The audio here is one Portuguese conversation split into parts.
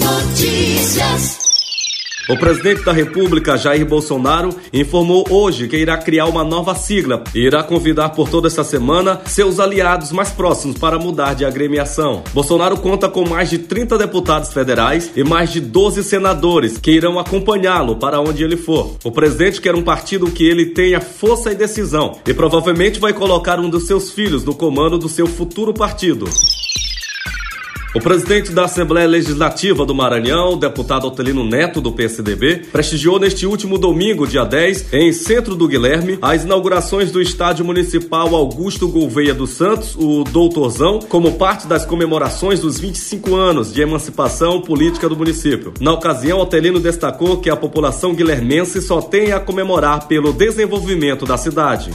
Notícias. O presidente da República, Jair Bolsonaro, informou hoje que irá criar uma nova sigla e irá convidar por toda esta semana seus aliados mais próximos para mudar de agremiação. Bolsonaro conta com mais de 30 deputados federais e mais de 12 senadores que irão acompanhá-lo para onde ele for. O presidente quer um partido que ele tenha força e decisão e provavelmente vai colocar um dos seus filhos no comando do seu futuro partido. O presidente da Assembleia Legislativa do Maranhão, deputado Otelino Neto, do PSDB, prestigiou neste último domingo, dia 10, em Centro do Guilherme, as inaugurações do Estádio Municipal Augusto Gouveia dos Santos, o Doutorzão, como parte das comemorações dos 25 anos de emancipação política do município. Na ocasião, Otelino destacou que a população guilhermense só tem a comemorar pelo desenvolvimento da cidade.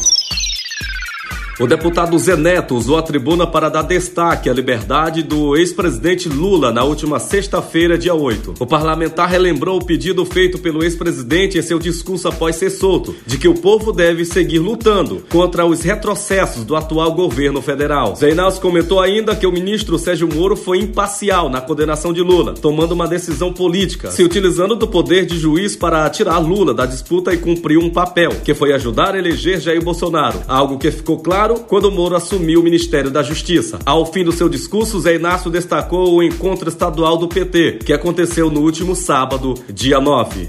O deputado Zé Neto usou a tribuna para dar destaque à liberdade do ex-presidente Lula na última sexta-feira, dia 8. O parlamentar relembrou o pedido feito pelo ex-presidente em seu discurso após ser solto, de que o povo deve seguir lutando contra os retrocessos do atual governo federal. Inácio comentou ainda que o ministro Sérgio Moro foi imparcial na condenação de Lula, tomando uma decisão política, se utilizando do poder de juiz para tirar Lula da disputa e cumprir um papel, que foi ajudar a eleger Jair Bolsonaro, algo que ficou claro quando Moro assumiu o Ministério da Justiça. Ao fim do seu discurso, Zé Inácio destacou o encontro estadual do PT, que aconteceu no último sábado, dia 9.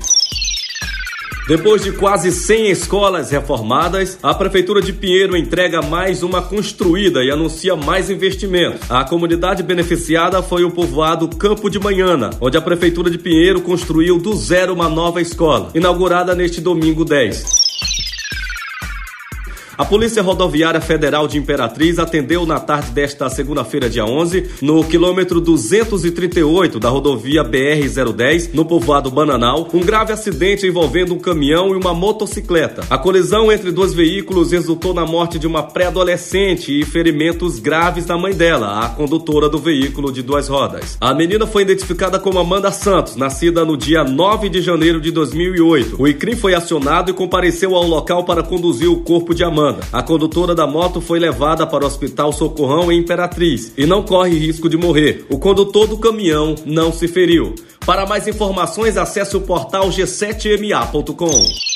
Depois de quase 100 escolas reformadas, a Prefeitura de Pinheiro entrega mais uma construída e anuncia mais investimentos. A comunidade beneficiada foi o povoado Campo de Manhana, onde a Prefeitura de Pinheiro construiu do zero uma nova escola, inaugurada neste domingo 10. A Polícia Rodoviária Federal de Imperatriz atendeu na tarde desta segunda-feira, dia 11, no quilômetro 238 da rodovia BR-010, no povoado Bananal, um grave acidente envolvendo um caminhão e uma motocicleta. A colisão entre dois veículos resultou na morte de uma pré-adolescente e ferimentos graves da mãe dela, a condutora do veículo de duas rodas. A menina foi identificada como Amanda Santos, nascida no dia 9 de janeiro de 2008. O ICRIM foi acionado e compareceu ao local para conduzir o corpo de Amanda a condutora da moto foi levada para o Hospital Socorrão em Imperatriz e não corre risco de morrer. O condutor do caminhão não se feriu. Para mais informações, acesse o portal g7ma.com.